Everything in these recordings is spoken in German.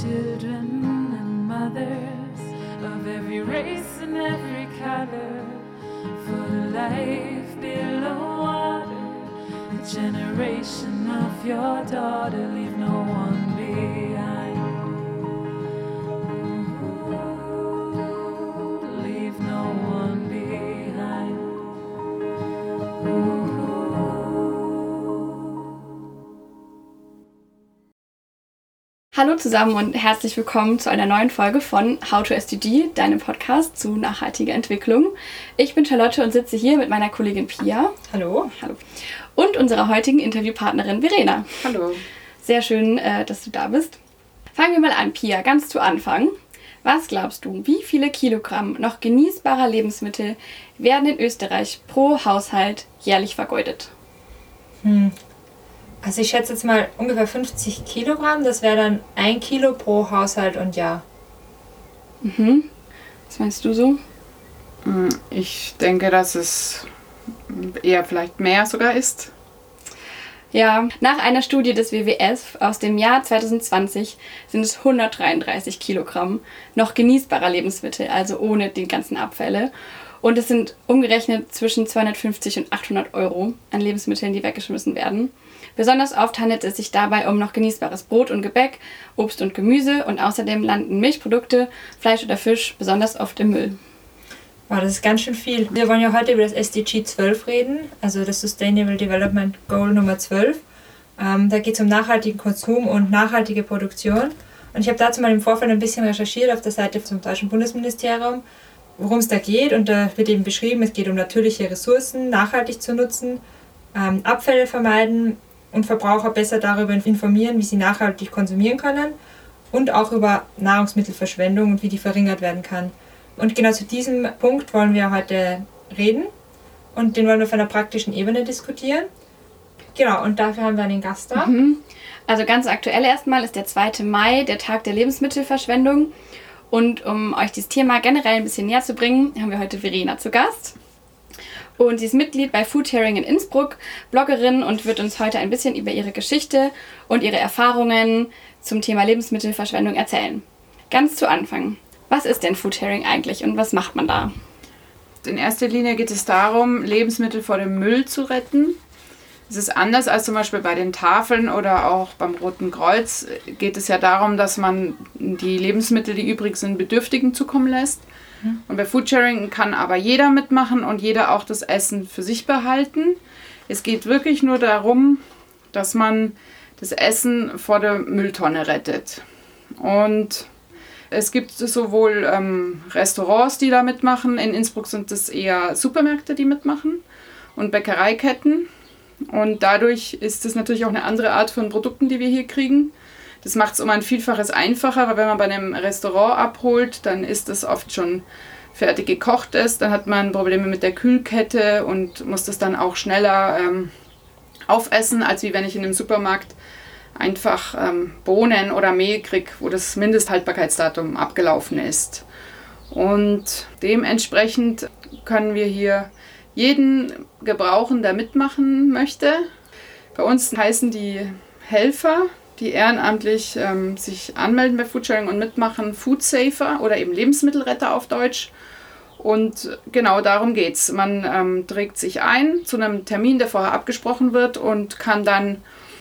children and mothers of every race and every color for the life below water. The generation of your daughter, leave no one behind. Hallo zusammen und herzlich willkommen zu einer neuen Folge von How to SDG, deinem Podcast zu nachhaltiger Entwicklung. Ich bin Charlotte und sitze hier mit meiner Kollegin Pia. Hallo. Hallo. Und unserer heutigen Interviewpartnerin Verena. Hallo. Sehr schön, äh, dass du da bist. Fangen wir mal an, Pia, ganz zu Anfang. Was glaubst du, wie viele Kilogramm noch genießbarer Lebensmittel werden in Österreich pro Haushalt jährlich vergeudet? Also ich schätze jetzt mal ungefähr 50 Kilogramm. Das wäre dann ein Kilo pro Haushalt und Jahr. Was meinst du so? Mm, Ich denke, dass es eher vielleicht mehr sogar ist. Ja, nach einer Studie des WWF aus dem Jahr 2020 sind es 133 Kilogramm noch genießbarer Lebensmittel, also ohne die ganzen Abfälle. Und es sind umgerechnet zwischen 250 und 800 Euro an Lebensmitteln, die weggeschmissen werden. Besonders oft handelt es sich dabei um noch genießbares Brot und Gebäck, Obst und Gemüse und außerdem landen Milchprodukte, Fleisch oder Fisch besonders oft im Müll. Wow, das ist ganz schön viel. Wir wollen ja heute über das SDG 12 reden, also das Sustainable Development Goal Nummer 12. Ähm, da geht es um nachhaltigen Konsum und nachhaltige Produktion. Und ich habe dazu mal im Vorfeld ein bisschen recherchiert auf der Seite vom Deutschen Bundesministerium, worum es da geht. Und da wird eben beschrieben, es geht um natürliche Ressourcen nachhaltig zu nutzen, ähm, Abfälle vermeiden und Verbraucher besser darüber informieren, wie sie nachhaltig konsumieren können und auch über Nahrungsmittelverschwendung und wie die verringert werden kann. Und genau zu diesem Punkt wollen wir heute reden und den wollen wir auf einer praktischen Ebene diskutieren. Genau, und dafür haben wir einen Gast da. Also ganz aktuell erstmal ist der 2. Mai, der Tag der Lebensmittelverschwendung. Und um euch dieses Thema generell ein bisschen näher zu bringen, haben wir heute Verena zu Gast. Und sie ist Mitglied bei Food Sharing in Innsbruck, Bloggerin und wird uns heute ein bisschen über ihre Geschichte und ihre Erfahrungen zum Thema Lebensmittelverschwendung erzählen. Ganz zu Anfang. Was ist denn Food Sharing eigentlich und was macht man da? In erster Linie geht es darum, Lebensmittel vor dem Müll zu retten. Es ist anders als zum Beispiel bei den Tafeln oder auch beim Roten Kreuz. Geht es ja darum, dass man die Lebensmittel, die übrig sind, Bedürftigen zukommen lässt. Und bei Foodsharing kann aber jeder mitmachen und jeder auch das Essen für sich behalten. Es geht wirklich nur darum, dass man das Essen vor der Mülltonne rettet. Und es gibt sowohl ähm, Restaurants, die da mitmachen. In Innsbruck sind es eher Supermärkte, die mitmachen und Bäckereiketten. Und dadurch ist es natürlich auch eine andere Art von Produkten, die wir hier kriegen. Das macht es um ein Vielfaches einfacher, weil wenn man bei einem Restaurant abholt, dann ist das oft schon fertig gekocht ist. Dann hat man Probleme mit der Kühlkette und muss das dann auch schneller ähm, aufessen, als wie wenn ich in einem Supermarkt einfach ähm, Bohnen oder Mehl kriege, wo das Mindesthaltbarkeitsdatum abgelaufen ist. Und dementsprechend können wir hier jeden gebrauchen, der mitmachen möchte. Bei uns heißen die Helfer, die ehrenamtlich ähm, sich anmelden bei Foodsharing und mitmachen, Food Safer oder eben Lebensmittelretter auf Deutsch. Und genau darum geht's. Man ähm, trägt sich ein zu einem Termin, der vorher abgesprochen wird und kann dann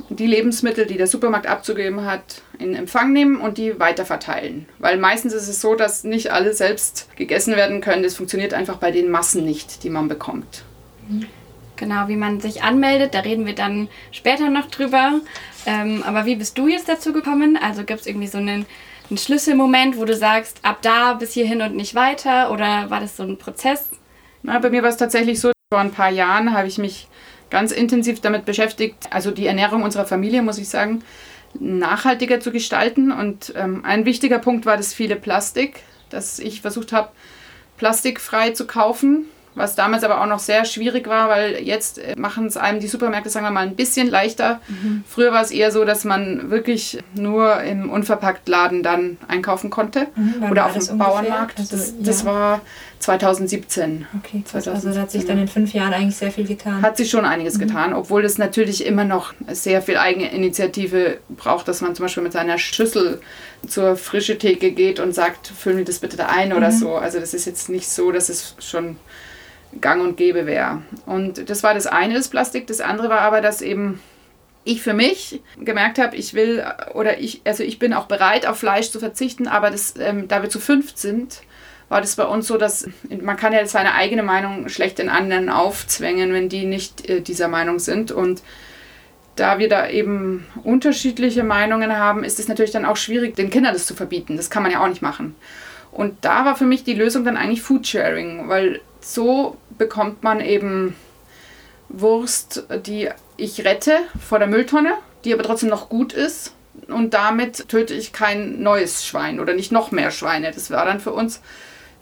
die Lebensmittel, die der Supermarkt abzugeben hat, in Empfang nehmen und die weiterverteilen. Weil meistens ist es so, dass nicht alle selbst gegessen werden können. Das funktioniert einfach bei den Massen nicht, die man bekommt. Genau, wie man sich anmeldet, da reden wir dann später noch drüber. Ähm, aber wie bist du jetzt dazu gekommen? Also gibt es irgendwie so einen, einen Schlüsselmoment, wo du sagst, ab da bis hierhin und nicht weiter? Oder war das so ein Prozess? Na, bei mir war es tatsächlich so, vor ein paar Jahren habe ich mich ganz intensiv damit beschäftigt, also die Ernährung unserer Familie, muss ich sagen, nachhaltiger zu gestalten. Und ähm, ein wichtiger Punkt war das viele Plastik, dass ich versucht habe, plastikfrei zu kaufen. Was damals aber auch noch sehr schwierig war, weil jetzt äh, machen es einem die Supermärkte, sagen wir mal, ein bisschen leichter. Früher war es eher so, dass man wirklich nur im Unverpacktladen dann einkaufen konnte Mhm, oder auf dem? Bauernmarkt. Also, das, das ja. war 2017. Okay, krass. Also da hat sich dann in fünf Jahren eigentlich sehr viel getan. Hat sich schon einiges mhm. getan, obwohl es natürlich immer noch sehr viel Eigeninitiative braucht, dass man zum Beispiel mit seiner Schüssel zur frische Theke geht und sagt, füllen wir das bitte da ein mhm. oder so. Also das ist jetzt nicht so, dass es schon gang und gäbe wäre. Und das war das eine, das Plastik. Das andere war aber, dass eben ich für mich gemerkt habe, ich will oder ich, also ich bin auch bereit, auf Fleisch zu verzichten, aber das, ähm, da wir zu fünf sind, war das bei uns so, dass man kann ja seine eigene Meinung schlecht den anderen aufzwängen, wenn die nicht äh, dieser Meinung sind. Und da wir da eben unterschiedliche Meinungen haben, ist es natürlich dann auch schwierig, den Kindern das zu verbieten. Das kann man ja auch nicht machen. Und da war für mich die Lösung dann eigentlich Foodsharing, weil so bekommt man eben Wurst, die ich rette vor der Mülltonne, die aber trotzdem noch gut ist. Und damit töte ich kein neues Schwein oder nicht noch mehr Schweine. Das war dann für uns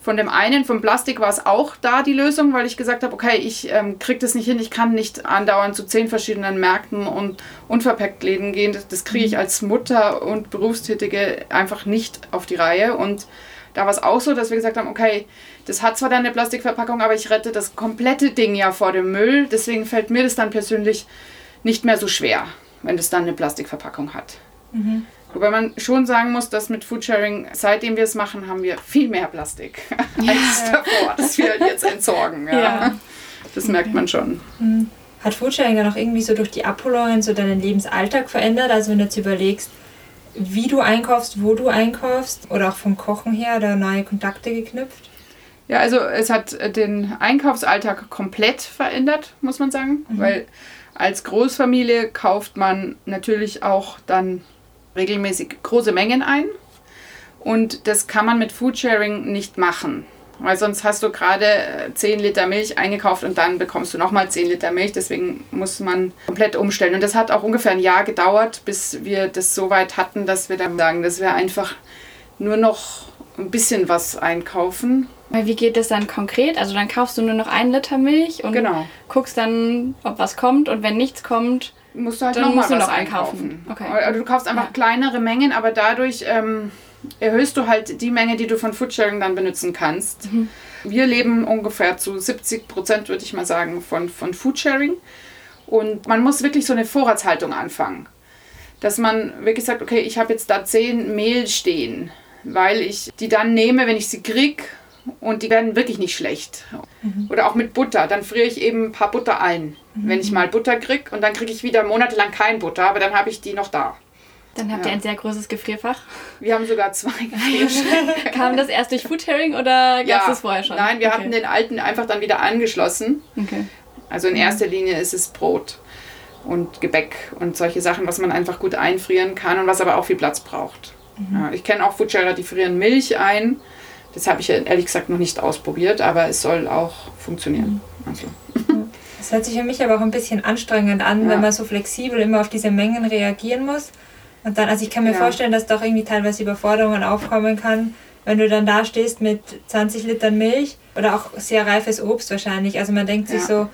von dem einen, vom Plastik war es auch da die Lösung, weil ich gesagt habe, okay, ich ähm, kriege das nicht hin, ich kann nicht andauernd zu zehn verschiedenen Märkten und unverpackt Läden gehen. Das, das kriege ich mhm. als Mutter und Berufstätige einfach nicht auf die Reihe. Und da war es auch so, dass wir gesagt haben, okay, das hat zwar dann eine Plastikverpackung, aber ich rette das komplette Ding ja vor dem Müll. Deswegen fällt mir das dann persönlich nicht mehr so schwer, wenn das dann eine Plastikverpackung hat. Mhm. Wobei man schon sagen muss, dass mit Foodsharing, seitdem wir es machen, haben wir viel mehr Plastik ja. als davor, das wir jetzt entsorgen. Ja. ja. Das merkt man schon. Mhm. Hat Foodsharing dann auch irgendwie so durch die Abholungen so deinen Lebensalltag verändert? Also wenn du jetzt überlegst, wie du einkaufst, wo du einkaufst oder auch vom Kochen her da neue Kontakte geknüpft? Ja, also es hat den Einkaufsalltag komplett verändert, muss man sagen, mhm. weil als Großfamilie kauft man natürlich auch dann regelmäßig große Mengen ein und das kann man mit Foodsharing nicht machen. Weil sonst hast du gerade 10 äh, Liter Milch eingekauft und dann bekommst du nochmal 10 Liter Milch. Deswegen muss man komplett umstellen. Und das hat auch ungefähr ein Jahr gedauert, bis wir das so weit hatten, dass wir dann sagen, dass wir einfach nur noch ein bisschen was einkaufen. Wie geht das dann konkret? Also dann kaufst du nur noch ein Liter Milch und genau. guckst dann, ob was kommt. Und wenn nichts kommt, musst du halt noch mal was noch einkaufen. Okay. Also du kaufst einfach ja. kleinere Mengen, aber dadurch ähm, erhöhst du halt die Menge, die du von Foodsharing dann benutzen kannst. Mhm. Wir leben ungefähr zu 70 Prozent, würde ich mal sagen, von, von Foodsharing. Und man muss wirklich so eine Vorratshaltung anfangen. Dass man wirklich sagt, okay, ich habe jetzt da 10 Mehl stehen, weil ich die dann nehme, wenn ich sie kriege und die werden wirklich nicht schlecht. Mhm. Oder auch mit Butter. Dann friere ich eben ein paar Butter ein, mhm. wenn ich mal Butter kriege. Und dann kriege ich wieder monatelang kein Butter, aber dann habe ich die noch da. Dann habt ja. ihr ein sehr großes Gefrierfach. Wir haben sogar zwei Gefrierschränke. Kam das erst durch Foodsharing oder gab es ja. das vorher schon? Nein, wir okay. hatten den alten einfach dann wieder angeschlossen. Okay. Also in erster Linie ist es Brot und Gebäck und solche Sachen, was man einfach gut einfrieren kann und was aber auch viel Platz braucht. Mhm. Ja, ich kenne auch Foodsharer, die frieren Milch ein. Das habe ich ehrlich gesagt noch nicht ausprobiert, aber es soll auch funktionieren. Mhm. Also. Das hört sich für mich aber auch ein bisschen anstrengend an, ja. wenn man so flexibel immer auf diese Mengen reagieren muss. Und dann, also ich kann mir ja. vorstellen, dass doch irgendwie teilweise Überforderungen aufkommen kann, wenn du dann da stehst mit 20 Litern Milch oder auch sehr reifes Obst wahrscheinlich. Also man denkt ja. sich so,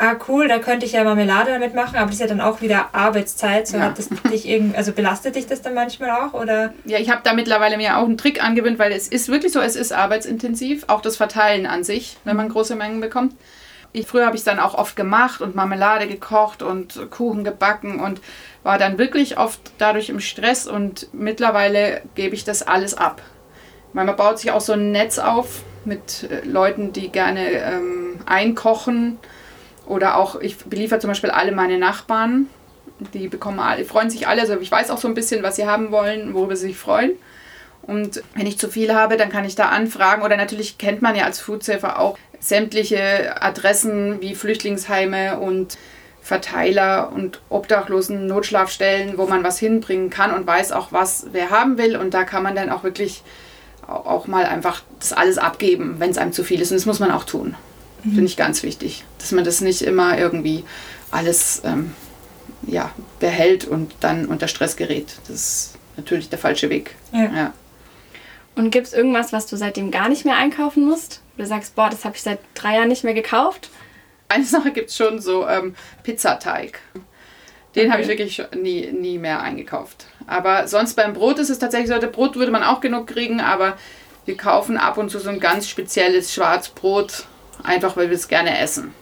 ah cool, da könnte ich ja Marmelade damit machen, aber das ist ja dann auch wieder Arbeitszeit. So ja. dich irgend, also belastet dich das dann manchmal auch oder? Ja, ich habe da mittlerweile mir auch einen Trick angewöhnt, weil es ist wirklich so, es ist arbeitsintensiv, auch das Verteilen an sich, wenn man große Mengen bekommt. Ich, früher habe ich es dann auch oft gemacht und Marmelade gekocht und Kuchen gebacken und war dann wirklich oft dadurch im Stress und mittlerweile gebe ich das alles ab. Weil man baut sich auch so ein Netz auf mit äh, Leuten, die gerne ähm, einkochen oder auch, ich beliefere zum Beispiel alle meine Nachbarn. Die bekommen alle, freuen sich alle. Also ich weiß auch so ein bisschen, was sie haben wollen, worüber sie sich freuen. Und wenn ich zu viel habe, dann kann ich da anfragen. Oder natürlich kennt man ja als Foodsafer auch sämtliche Adressen wie Flüchtlingsheime und Verteiler und Obdachlosen Notschlafstellen, wo man was hinbringen kann und weiß auch, was wer haben will. Und da kann man dann auch wirklich auch mal einfach das alles abgeben, wenn es einem zu viel ist. Und das muss man auch tun. Mhm. Finde ich ganz wichtig, dass man das nicht immer irgendwie alles ähm, ja, behält und dann unter Stress gerät. Das ist natürlich der falsche Weg. Ja. ja. Und gibt es irgendwas, was du seitdem gar nicht mehr einkaufen musst? Du sagst, boah, das habe ich seit drei Jahren nicht mehr gekauft? Eine Sache gibt es schon, so ähm, Pizzateig. Den okay. habe ich wirklich nie, nie mehr eingekauft. Aber sonst beim Brot ist es tatsächlich so, der Brot würde man auch genug kriegen, aber wir kaufen ab und zu so ein ganz spezielles Schwarzbrot, einfach weil wir es gerne essen.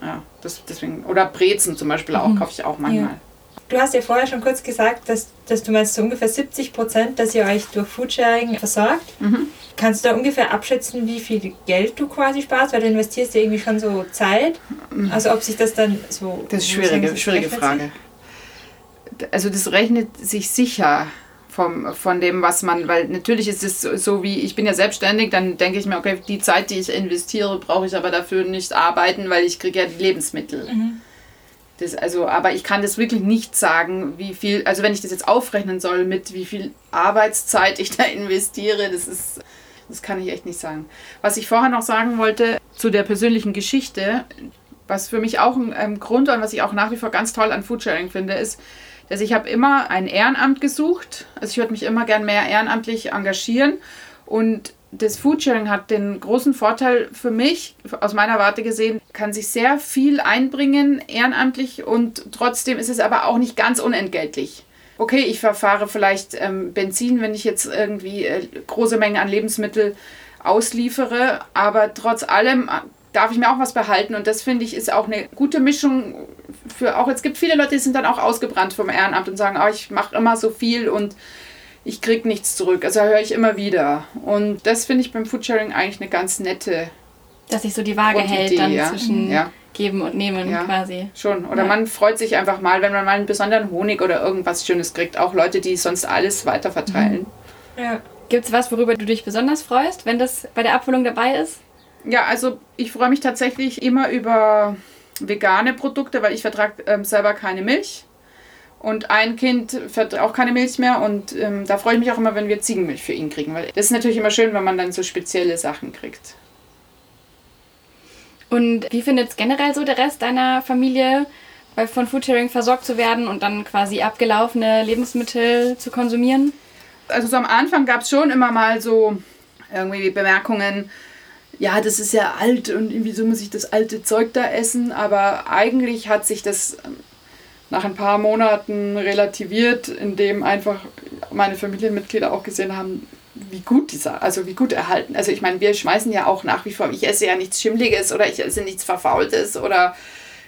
Ja, das, deswegen, oder Brezen zum Beispiel auch, kaufe ich auch manchmal. Ja. Du hast ja vorher schon kurz gesagt, dass, dass du meinst, so ungefähr 70 Prozent, dass ihr euch durch Foodsharing versorgt. Mhm. Kannst du da ungefähr abschätzen, wie viel Geld du quasi sparst? Weil du investierst ja irgendwie schon so Zeit. Also ob sich das dann so... Das ist schwierige, sagen schwierige Frage. Also das rechnet sich sicher vom, von dem, was man, weil natürlich ist es so, so wie, ich bin ja selbstständig, dann denke ich mir, okay, die Zeit, die ich investiere, brauche ich aber dafür nicht arbeiten, weil ich kriege ja die Lebensmittel. Das, also, aber ich kann das wirklich nicht sagen, wie viel, also wenn ich das jetzt aufrechnen soll, mit wie viel Arbeitszeit ich da investiere, das ist, das kann ich echt nicht sagen. Was ich vorher noch sagen wollte zu der persönlichen Geschichte, was für mich auch ein ähm, Grund und was ich auch nach wie vor ganz toll an Foodsharing finde, ist, dass ich habe immer ein Ehrenamt gesucht. Also ich würde mich immer gern mehr ehrenamtlich engagieren. Und das Foodsharing hat den großen Vorteil für mich, aus meiner Warte gesehen, kann sich sehr viel einbringen ehrenamtlich und trotzdem ist es aber auch nicht ganz unentgeltlich. Okay, ich verfahre vielleicht ähm, Benzin, wenn ich jetzt irgendwie äh, große Mengen an Lebensmittel ausliefere, aber trotz allem äh, darf ich mir auch was behalten und das finde ich ist auch eine gute Mischung für auch, es gibt viele Leute, die sind dann auch ausgebrannt vom Ehrenamt und sagen, oh, ich mache immer so viel und ich kriege nichts zurück. Also höre ich immer wieder. Und das finde ich beim Foodsharing eigentlich eine ganz nette Dass sich so die Waage Grundidee, hält dann ja. zwischen Ja. Geben und Nehmen Ja. quasi. schon. Oder man freut sich einfach mal, wenn man mal einen besonderen Honig oder irgendwas Schönes kriegt. Auch Leute, die sonst alles weiter verteilen. Ja. Gibt es was, worüber du dich besonders freust, wenn das bei der Abholung dabei ist? Ja, also ich freue mich tatsächlich immer über vegane Produkte, weil ich vertrage ähm, selber keine Milch. Und ein Kind verträgt auch keine Milch mehr und ähm, da freue ich mich auch immer, wenn wir Ziegenmilch für ihn kriegen, weil das ist natürlich immer schön, wenn man dann so spezielle Sachen kriegt. Und wie findet es generell so der Rest deiner Familie, von Foodsharing versorgt zu werden und dann quasi abgelaufene Lebensmittel zu konsumieren? Also so am Anfang gab es schon immer mal so irgendwie Bemerkungen, ja, das ist ja alt und wieso muss ich das alte Zeug da essen? Aber eigentlich hat sich das ähm, nach ein paar Monaten relativiert, indem einfach meine Familienmitglieder auch gesehen haben, wie gut dieser, also wie gut erhalten. Also ich meine, wir schmeißen ja auch nach wie vor, ich esse ja nichts Schimmliges oder ich esse nichts Verfaultes oder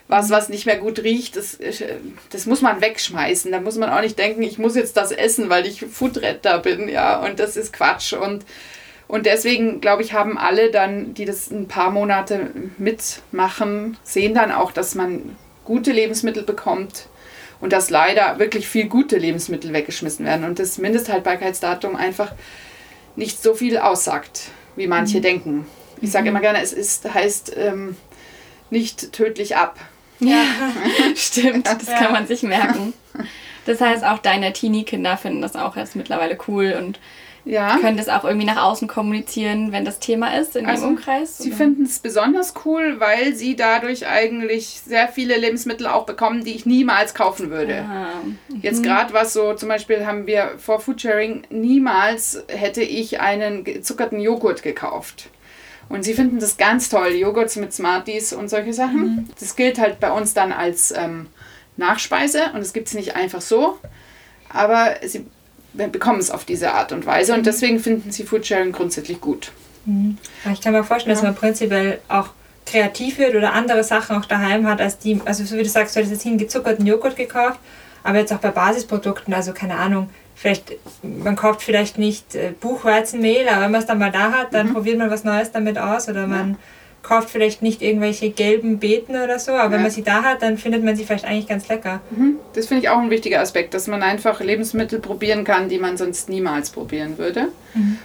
was, was nicht mehr gut riecht, das, äh, das muss man wegschmeißen. Da muss man auch nicht denken, ich muss jetzt das essen, weil ich Foodretter bin, ja, und das ist Quatsch. Und, und deswegen, glaube ich, haben alle dann, die das ein paar Monate mitmachen, sehen dann auch, dass man gute Lebensmittel bekommt und dass leider wirklich viel gute Lebensmittel weggeschmissen werden und das Mindesthaltbarkeitsdatum einfach nicht so viel aussagt, wie manche denken. Ich sage immer gerne, es ist, heißt ähm, nicht tödlich ab. Ja, stimmt. Das Ja. kann man sich merken. Das heißt, auch deine Teenie-Kinder finden das auch jetzt mittlerweile cool und Ja. können das auch irgendwie nach außen kommunizieren, wenn das Thema ist in Also, ihrem Umkreis. Sie finden es besonders cool, weil sie dadurch eigentlich sehr viele Lebensmittel auch bekommen, die ich niemals kaufen würde. Ah, Jetzt gerade was so, zum Beispiel haben wir vor Foodsharing, niemals hätte ich einen gezuckerten Joghurt gekauft. Und sie finden das ganz toll, Joghurts mit Smarties und solche Sachen. Das gilt halt bei uns dann als ähm, Nachspeise und es gibt es nicht einfach so, aber sie bekommen es auf diese Art und Weise und deswegen finden sie Foodsharing grundsätzlich gut. Aber Ich kann mir vorstellen, dass Ja. man prinzipiell auch kreativ wird oder andere Sachen auch daheim hat, als die, also so wie du sagst, du hättest jetzt hier einen gezuckerten Joghurt gekauft, aber jetzt auch bei Basisprodukten, also keine Ahnung, vielleicht, man kauft vielleicht nicht äh, Buchweizenmehl, aber wenn man es dann mal da hat, dann probiert man was Neues damit aus oder man kauft vielleicht nicht irgendwelche gelben Beeten oder so, aber wenn Ja. man sie da hat, dann findet man sie vielleicht eigentlich ganz lecker. Das finde ich auch ein wichtiger Aspekt, dass man einfach Lebensmittel probieren kann, die man sonst niemals probieren würde.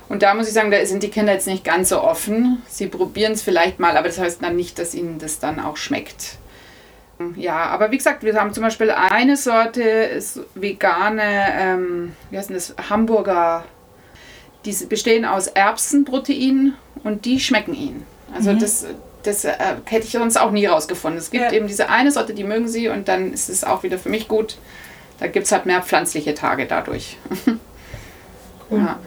Und da muss ich sagen, da sind die Kinder jetzt nicht ganz so offen. Sie probieren es vielleicht mal, aber das heißt dann nicht, dass ihnen das dann auch schmeckt. Ja, aber wie gesagt, wir haben zum Beispiel eine Sorte ist vegane, ähm, wie heißt denn das, Hamburger, die bestehen aus Erbsenprotein und die schmecken ihnen. Also das, das äh, hätte ich sonst auch nie rausgefunden. Es gibt Ja. eben diese eine Sorte, die mögen sie und dann ist es auch wieder für mich gut. Da gibt es halt mehr pflanzliche Tage dadurch. ja.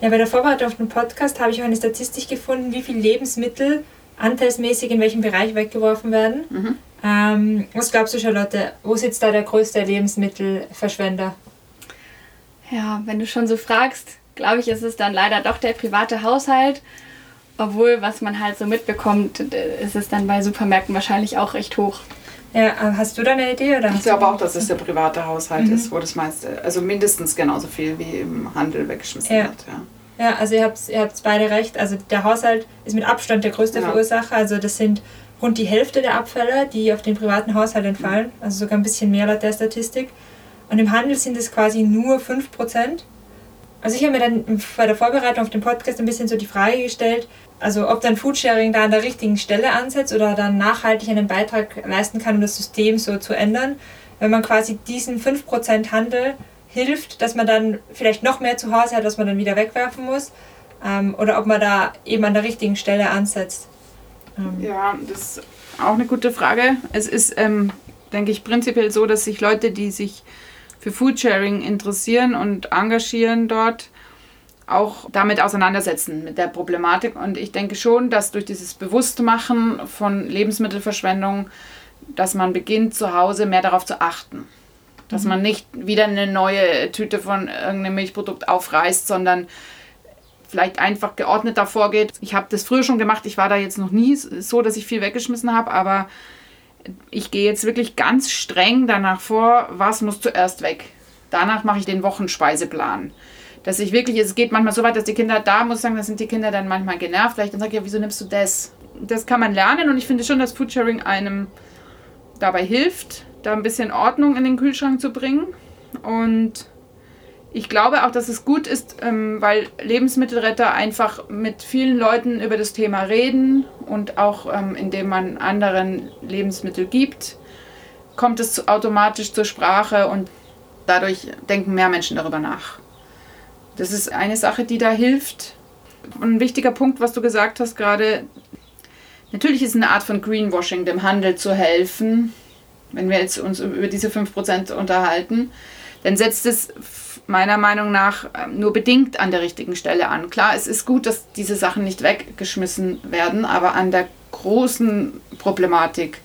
Ja, bei der Vorbereitung auf den Podcast habe ich auch eine Statistik gefunden, wie viel Lebensmittel anteilsmäßig in welchem Bereich weggeworfen werden. Mhm. Ähm, was glaubst du, Charlotte? Wo sitzt da der größte Lebensmittelverschwender? Ja, wenn du schon so fragst, glaube ich, ist es dann leider doch der private Haushalt. Obwohl, was man halt so mitbekommt, ist es dann bei Supermärkten wahrscheinlich auch recht hoch. Ja, äh, hast du da eine Idee? Oder ich glaube auch, dass es der private Haushalt mhm. ist, wo das meiste, also mindestens genauso viel wie im Handel weggeschmissen ja. wird. Ja. Ja, also ihr habt, ihr habt beide recht. Also der Haushalt ist mit Abstand der größte ja. Verursacher. Also das sind rund die Hälfte der Abfälle, die auf den privaten Haushalt entfallen. Also sogar ein bisschen mehr laut der Statistik. Und im Handel sind es quasi nur 5%. Also ich habe mir dann bei der Vorbereitung auf den Podcast ein bisschen so die Frage gestellt, also ob dann Foodsharing da an der richtigen Stelle ansetzt oder dann nachhaltig einen Beitrag leisten kann, um das System so zu ändern. Wenn man quasi diesen 5% Handel hilft, dass man dann vielleicht noch mehr zu Hause hat, was man dann wieder wegwerfen muss. Ähm, oder ob man da eben an der richtigen Stelle ansetzt. Ähm. Ja, das ist auch eine gute Frage. Es ist, ähm, denke ich, prinzipiell so, dass sich Leute, die sich für Foodsharing interessieren und engagieren dort, auch damit auseinandersetzen, mit der Problematik. Und ich denke schon, dass durch dieses Bewusstmachen von Lebensmittelverschwendung, dass man beginnt, zu Hause mehr darauf zu achten. Dass man nicht wieder eine neue Tüte von irgendeinem Milchprodukt aufreißt, sondern vielleicht einfach geordneter vorgeht. Ich habe das früher schon gemacht. Ich war da jetzt noch nie so, dass ich viel weggeschmissen habe, aber ich gehe jetzt wirklich ganz streng danach vor, was muss zuerst weg. Danach mache ich den Wochenspeiseplan. Dass ich wirklich, es geht manchmal so weit, dass die Kinder, da muss ich sagen, da sind die Kinder dann manchmal genervt. Vielleicht dann sage ich, ja, wieso nimmst du das? Das kann man lernen und ich finde schon, dass Foodsharing einem dabei hilft, da ein bisschen Ordnung in den Kühlschrank zu bringen. Und ich glaube auch, dass es gut ist, ähm, weil Lebensmittelretter einfach mit vielen Leuten über das Thema reden und auch ähm, indem man anderen Lebensmittel gibt, kommt es automatisch zur Sprache und dadurch denken mehr Menschen darüber nach. Das ist eine Sache, die da hilft. ein wichtiger Punkt, was du gesagt hast gerade, natürlich ist eine Art von Greenwashing, dem Handel zu helfen, wenn wir jetzt uns über diese 5% unterhalten, dann setzt es meiner Meinung nach ähm, nur bedingt an der richtigen Stelle an. Klar, es ist gut, dass diese Sachen nicht weggeschmissen werden, aber an der großen Problematik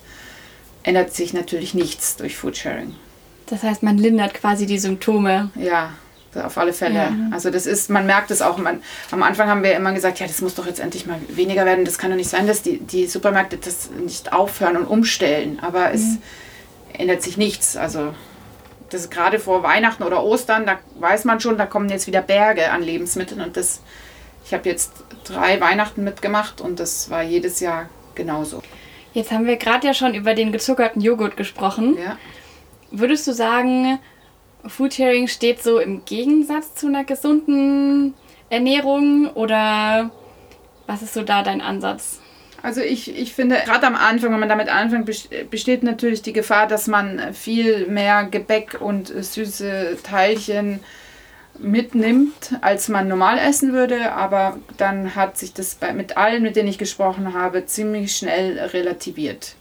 ändert sich natürlich nichts durch Foodsharing. Das heißt, man lindert quasi die Symptome. Ja, auf alle Fälle. Ja. Also das ist, man merkt es auch. Man, am Anfang haben wir immer gesagt, ja, das muss doch jetzt endlich mal weniger werden. Das kann doch nicht sein, dass die, die Supermärkte das nicht aufhören und umstellen. Aber es mhm. ändert sich nichts. Also das ist gerade vor Weihnachten oder Ostern, da weiß man schon, da kommen jetzt wieder Berge an Lebensmitteln. Und das, ich habe jetzt drei Weihnachten mitgemacht und das war jedes Jahr genauso. Jetzt haben wir gerade ja schon über den gezuckerten Joghurt gesprochen. Ja. Würdest du sagen, Foodsharing steht so im Gegensatz zu einer gesunden Ernährung oder was ist so da dein Ansatz? Also ich, ich finde, gerade am Anfang, wenn man damit anfängt, besteht natürlich die Gefahr, dass man viel mehr Gebäck und süße Teilchen mitnimmt, als man normal essen würde. Aber dann hat sich das mit allen, mit denen ich gesprochen habe, ziemlich schnell relativiert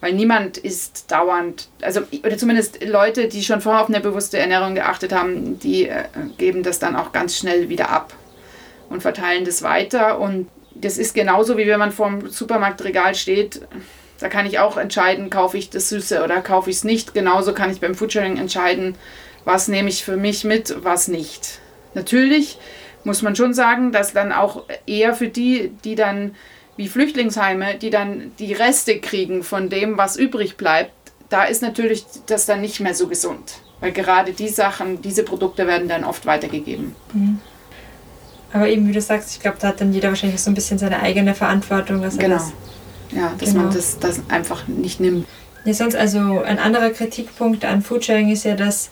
weil niemand ist dauernd, also oder zumindest Leute, die schon vorher auf eine bewusste Ernährung geachtet haben, die äh, geben das dann auch ganz schnell wieder ab und verteilen das weiter. Und das ist genauso wie wenn man vorm Supermarktregal steht. Da kann ich auch entscheiden, kaufe ich das Süße oder kaufe ich es nicht. Genauso kann ich beim Foodsharing entscheiden, was nehme ich für mich mit, was nicht. Natürlich muss man schon sagen, dass dann auch eher für die, die dann wie Flüchtlingsheime, die dann die Reste kriegen von dem, was übrig bleibt, da ist natürlich das dann nicht mehr so gesund. Weil gerade die Sachen, diese Produkte werden dann oft weitergegeben. Mhm. Aber eben, wie du sagst, ich glaube, da hat dann jeder wahrscheinlich so ein bisschen seine eigene Verantwortung. Dass genau. Das, ja, dass genau. man das, das einfach nicht nimmt. Ja, sonst also ein anderer Kritikpunkt an Foodsharing ist ja, dass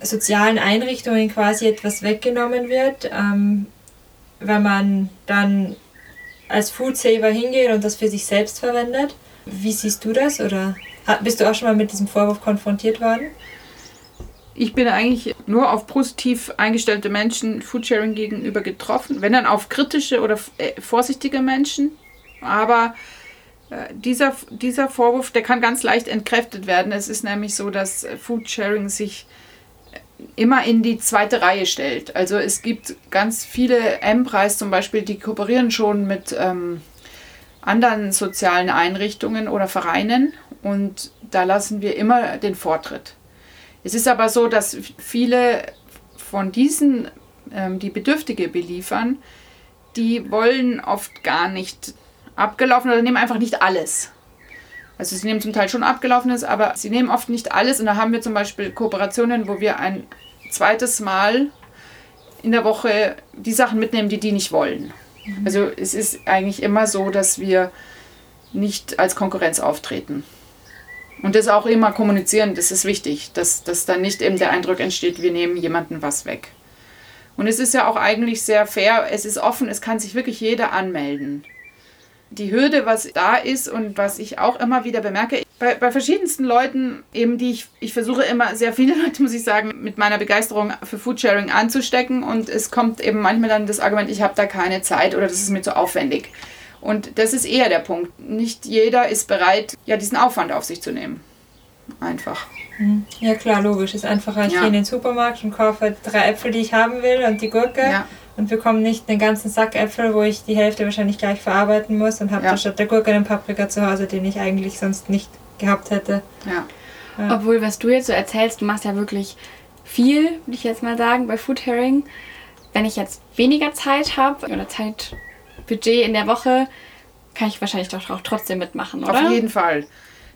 sozialen Einrichtungen quasi etwas weggenommen wird, ähm, weil man dann als Foodsaver hingeht und das für sich selbst verwendet. Wie siehst du das oder bist du auch schon mal mit diesem Vorwurf konfrontiert worden? Ich bin eigentlich nur auf positiv eingestellte Menschen Foodsharing gegenüber getroffen, wenn dann auf kritische oder äh, vorsichtige Menschen. Aber äh, dieser, dieser Vorwurf, der kann ganz leicht entkräftet werden. Es ist nämlich so, dass Foodsharing sich immer in die zweite Reihe stellt. Also es gibt ganz viele M-Preis zum Beispiel, die kooperieren schon mit ähm, anderen sozialen Einrichtungen oder Vereinen und da lassen wir immer den Vortritt. Es ist aber so, dass viele von diesen ähm, die Bedürftige beliefern, die wollen oft gar nicht abgelaufen oder nehmen einfach nicht alles. Also sie nehmen zum Teil schon abgelaufenes, aber sie nehmen oft nicht alles. Und da haben wir zum Beispiel Kooperationen, wo wir ein zweites Mal in der Woche die Sachen mitnehmen, die die nicht wollen. Also es ist eigentlich immer so, dass wir nicht als Konkurrenz auftreten. Und das auch immer kommunizieren, das ist wichtig, dass, dass dann nicht eben der Eindruck entsteht, wir nehmen jemanden was weg. Und es ist ja auch eigentlich sehr fair, es ist offen, es kann sich wirklich jeder anmelden. Die Hürde, was da ist und was ich auch immer wieder bemerke, bei, bei verschiedensten Leuten, eben die ich, ich versuche immer sehr viele Leute, muss ich sagen, mit meiner Begeisterung für Foodsharing anzustecken und es kommt eben manchmal dann das Argument, ich habe da keine Zeit oder das ist mir zu aufwendig. Und das ist eher der Punkt. Nicht jeder ist bereit, ja, diesen Aufwand auf sich zu nehmen. Einfach. Mhm. Ja klar, logisch. Es ist einfacher, ich Ja. gehe in den Supermarkt und kaufe drei Äpfel, die ich haben will und die Gurke Ja. Und bekomme nicht einen ganzen Sack Äpfel, wo ich die Hälfte wahrscheinlich gleich verarbeiten muss und habe Ja. statt der Gurke einen Paprika zu Hause, den ich eigentlich sonst nicht gehabt hätte. Ja. Ja. Obwohl, was du jetzt so erzählst, du machst ja wirklich viel, würde ich jetzt mal sagen, bei Food Herring. Wenn ich jetzt weniger Zeit habe oder Zeitbudget in der Woche, kann ich wahrscheinlich doch auch trotzdem mitmachen, oder? Auf jeden Fall.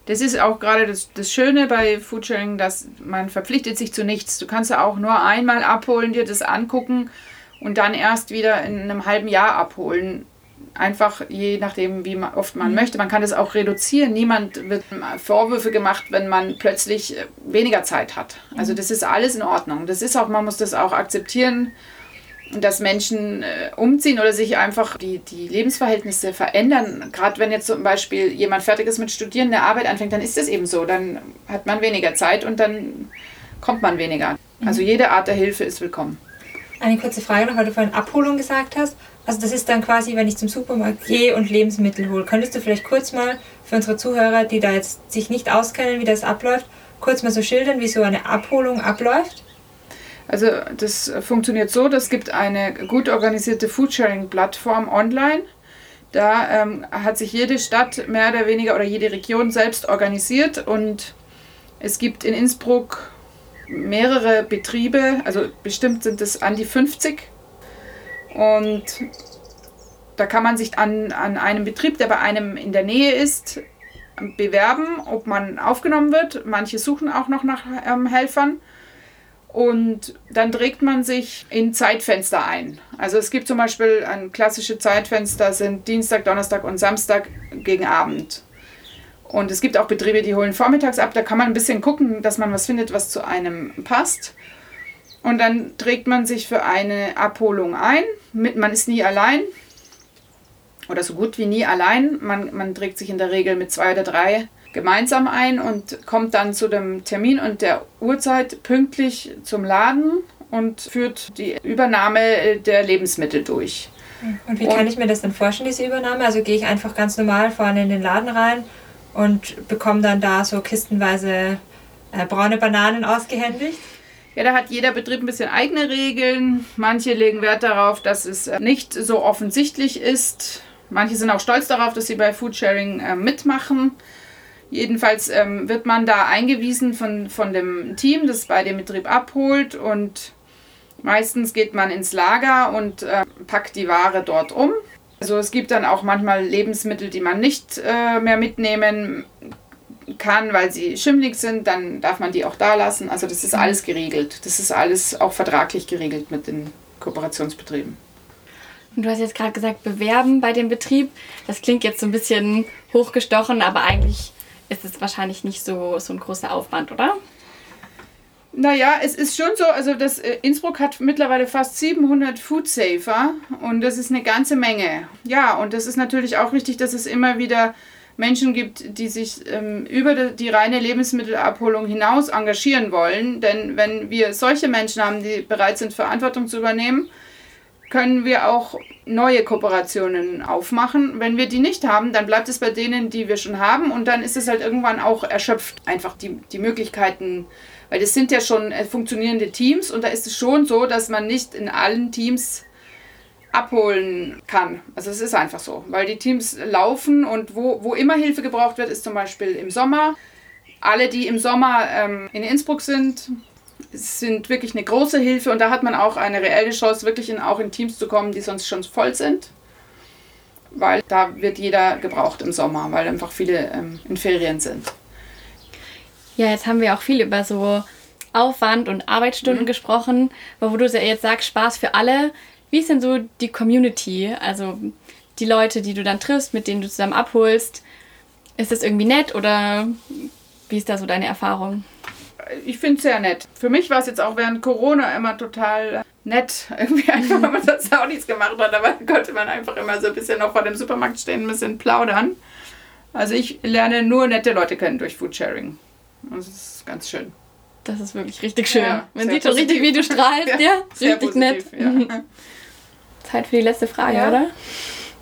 Das ist auch gerade das, das Schöne bei Foodsharing, dass man verpflichtet sich zu nichts. Du kannst ja auch nur einmal abholen, dir das angucken und dann erst wieder in einem halben Jahr abholen. Einfach je nachdem, wie oft man möchte. Man kann das auch reduzieren. Niemand wird Vorwürfe gemacht, wenn man plötzlich äh, weniger Zeit hat. Also das ist alles in Ordnung. Das ist auch, man muss das auch akzeptieren, dass Menschen äh, umziehen oder sich einfach die, die Lebensverhältnisse verändern. Gerade wenn jetzt zum Beispiel jemand fertig ist mit Studieren, eine Arbeit anfängt, dann ist es eben so. Dann hat man weniger Zeit und dann kommt man weniger. Also jede Art der Hilfe ist willkommen. Eine kurze Frage noch, weil du vorhin Abholung gesagt hast. Also das ist dann quasi, wenn ich zum Supermarkt gehe und Lebensmittel hole. Könntest du vielleicht kurz mal für unsere Zuhörer, die da jetzt sich nicht auskennen, wie das abläuft, kurz mal so schildern, wie so eine Abholung abläuft? Also das funktioniert so, das gibt eine gut organisierte Foodsharing-Plattform online. Da ähm, hat sich jede Stadt mehr oder weniger oder jede Region selbst organisiert und es gibt in Innsbruck mehrere Betriebe, also bestimmt sind es an die 50 und da kann man sich an, an einem Betrieb, der bei einem in der Nähe ist, bewerben, ob man aufgenommen wird. Manche suchen auch noch nach ähm, Helfern. Und dann trägt man sich in Zeitfenster ein. Also es gibt zum Beispiel ein klassische Zeitfenster, sind Dienstag, Donnerstag und Samstag gegen Abend. Und es gibt auch Betriebe, die holen vormittags ab. Da kann man ein bisschen gucken, dass man was findet, was zu einem passt. Und dann trägt man sich für eine Abholung ein. Mit, man ist nie allein oder so gut wie nie allein. Man, man trägt sich in der Regel mit zwei oder drei gemeinsam ein und kommt dann zu dem Termin und der Uhrzeit pünktlich zum Laden und führt die Übernahme der Lebensmittel durch. Und wie Und- kann ich mir das dann vorstellen, diese Übernahme? Also gehe ich einfach ganz normal vorne in den Laden rein und bekomme dann da so kistenweise äh, braune Bananen ausgehändigt? Ja, da hat jeder Betrieb ein bisschen eigene Regeln. Manche legen Wert darauf, dass es äh, nicht so offensichtlich ist. Manche sind auch stolz darauf, dass sie bei Foodsharing äh, mitmachen. Jedenfalls ähm, wird man da eingewiesen von, von dem Team, das bei dem Betrieb abholt und meistens geht man ins Lager und äh, packt die Ware dort um. Also es gibt dann auch manchmal Lebensmittel, die man nicht äh, mehr mitnehmen kann, weil sie schimmlig sind, dann darf man die auch da lassen. Also das ist alles geregelt. Das ist alles auch vertraglich geregelt mit den Kooperationsbetrieben. Und du hast jetzt gerade gesagt, bewerben bei dem Betrieb. Das klingt jetzt so ein bisschen hochgestochen, aber eigentlich ist es wahrscheinlich nicht so, so ein großer Aufwand, oder? Naja, es ist schon so, also das äh, Innsbruck hat mittlerweile fast 700 Foodsafer und das ist eine ganze Menge. Ja, und das ist natürlich auch wichtig, dass es immer wieder Menschen gibt, die sich ähm, über die, die reine Lebensmittelabholung hinaus engagieren wollen. Denn wenn wir solche Menschen haben, die bereit sind, Verantwortung zu übernehmen, können wir auch neue Kooperationen aufmachen. Wenn wir die nicht haben, dann bleibt es bei denen, die wir schon haben und dann ist es halt irgendwann auch erschöpft. Einfach die, die Möglichkeiten, weil das sind ja schon äh, funktionierende Teams und da ist es schon so, dass man nicht in allen Teams abholen kann. Also es ist einfach so, weil die Teams laufen und wo, wo immer Hilfe gebraucht wird, ist zum Beispiel im Sommer. Alle, die im Sommer ähm, in Innsbruck sind, sind wirklich eine große Hilfe und da hat man auch eine reelle Chance, wirklich in, auch in Teams zu kommen, die sonst schon voll sind. Weil da wird jeder gebraucht im Sommer, weil einfach viele ähm, in Ferien sind. Ja, jetzt haben wir auch viel über so Aufwand und Arbeitsstunden mhm. gesprochen, aber wo du jetzt sagst, Spaß für alle. Wie ist denn so die Community? Also die Leute, die du dann triffst, mit denen du zusammen abholst. Ist das irgendwie nett oder wie ist da so deine Erfahrung? Ich finde es sehr nett. Für mich war es jetzt auch während Corona immer total nett. Irgendwie einfach, wenn man das auch nichts gemacht hat, aber konnte man einfach immer so ein bisschen noch vor dem Supermarkt stehen, ein bisschen plaudern. Also ich lerne nur nette Leute kennen durch Foodsharing. Das ist ganz schön. Das ist wirklich richtig schön. Ja, Man sieht schon richtig, wie du strahlst. ja, ja richtig positiv, nett. Ja. Zeit für die letzte Frage, ja. oder?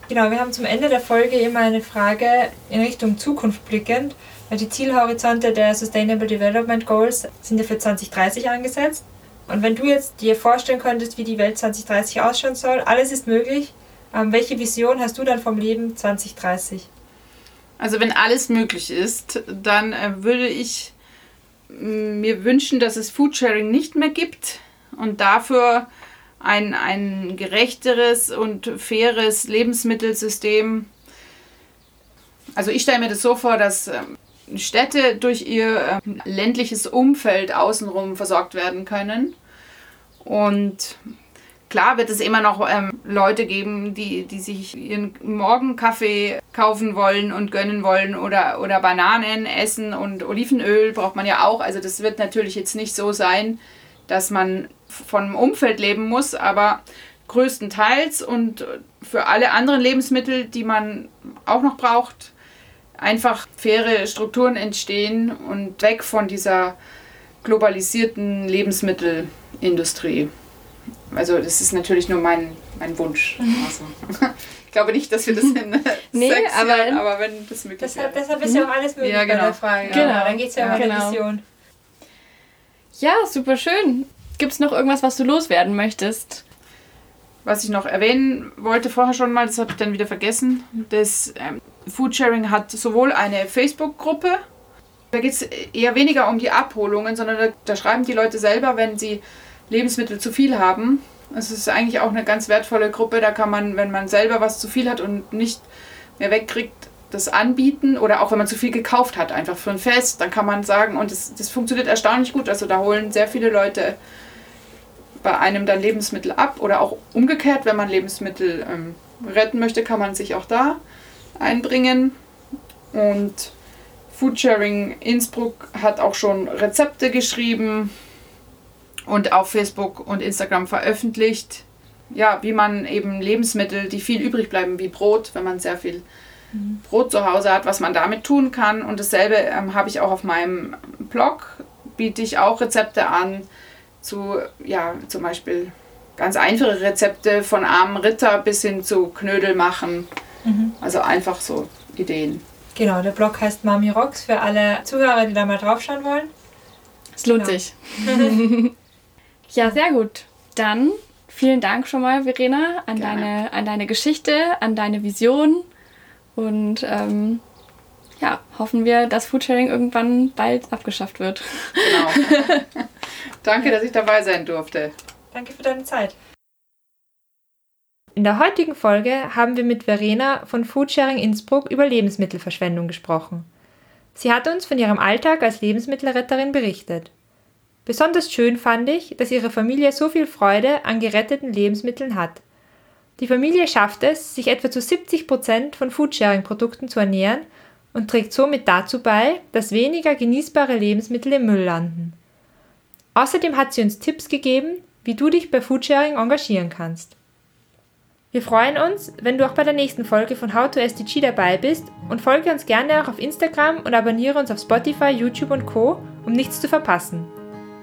Genau, wir haben zum Ende der Folge immer eine Frage in Richtung Zukunft blickend. Weil die Zielhorizonte der Sustainable Development Goals sind ja für 2030 angesetzt. Und wenn du jetzt dir vorstellen könntest, wie die Welt 2030 ausschauen soll, alles ist möglich. Ähm, welche Vision hast du dann vom Leben 2030? Also wenn alles möglich ist, dann äh, würde ich mir wünschen, dass es Foodsharing nicht mehr gibt und dafür ein, ein gerechteres und faires Lebensmittelsystem. Also ich stelle mir das so vor, dass ähm, Städte durch ihr ähm, ländliches Umfeld außenrum versorgt werden können. Und klar wird es immer noch ähm, Leute geben, die, die sich ihren Morgenkaffee kaufen wollen und gönnen wollen oder, oder Bananen essen und Olivenöl braucht man ja auch. Also das wird natürlich jetzt nicht so sein, dass man von Umfeld leben muss, aber größtenteils und für alle anderen Lebensmittel, die man auch noch braucht, einfach faire Strukturen entstehen und weg von dieser globalisierten Lebensmittelindustrie. Also das ist natürlich nur mein, mein Wunsch. Also, ich glaube nicht, dass wir das in nee, sechs aber, Jahren, aber wenn das möglich deshalb, wäre. Deshalb ist ja auch alles möglich ja, genau. bei der Frage. Genau, ja, dann geht es ja, ja um genau. Vision. Ja, super schön. Gibt es noch irgendwas, was du loswerden möchtest? Was ich noch erwähnen wollte vorher schon mal, das habe ich dann wieder vergessen. Das ähm, Foodsharing hat sowohl eine Facebook-Gruppe, da geht es eher weniger um die Abholungen, sondern da, da schreiben die Leute selber, wenn sie Lebensmittel zu viel haben. Es ist eigentlich auch eine ganz wertvolle Gruppe. Da kann man, wenn man selber was zu viel hat und nicht mehr wegkriegt, das anbieten oder auch wenn man zu viel gekauft hat, einfach für ein Fest, dann kann man sagen, und das, das funktioniert erstaunlich gut. Also da holen sehr viele Leute bei einem dann Lebensmittel ab oder auch umgekehrt, wenn man Lebensmittel ähm, retten möchte, kann man sich auch da einbringen. Und Foodsharing Innsbruck hat auch schon Rezepte geschrieben und auf Facebook und Instagram veröffentlicht. Ja, wie man eben Lebensmittel, die viel übrig bleiben, wie Brot, wenn man sehr viel mhm. Brot zu Hause hat, was man damit tun kann. Und dasselbe ähm, habe ich auch auf meinem Blog, biete ich auch Rezepte an zu, ja, zum Beispiel ganz einfache Rezepte von armen Ritter bis hin zu Knödel machen. Mhm. Also einfach so Ideen. Genau, der Blog heißt Mami Rocks für alle Zuhörer, die da mal draufschauen wollen. Es lohnt genau. sich. ja, sehr gut. Dann vielen Dank schon mal, Verena, an, deine, an deine Geschichte, an deine Vision. Und ähm, ja, hoffen wir, dass Foodsharing irgendwann bald abgeschafft wird. Genau. Danke, dass ich dabei sein durfte. Danke für deine Zeit. In der heutigen Folge haben wir mit Verena von Foodsharing Innsbruck über Lebensmittelverschwendung gesprochen. Sie hat uns von ihrem Alltag als Lebensmittelretterin berichtet. Besonders schön fand ich, dass ihre Familie so viel Freude an geretteten Lebensmitteln hat. Die Familie schafft es, sich etwa zu 70 Prozent von Foodsharing-Produkten zu ernähren und trägt somit dazu bei, dass weniger genießbare Lebensmittel im Müll landen. Außerdem hat sie uns Tipps gegeben, wie du dich bei Foodsharing engagieren kannst. Wir freuen uns, wenn du auch bei der nächsten Folge von How to SDG dabei bist und folge uns gerne auch auf Instagram und abonniere uns auf Spotify, YouTube und Co., um nichts zu verpassen.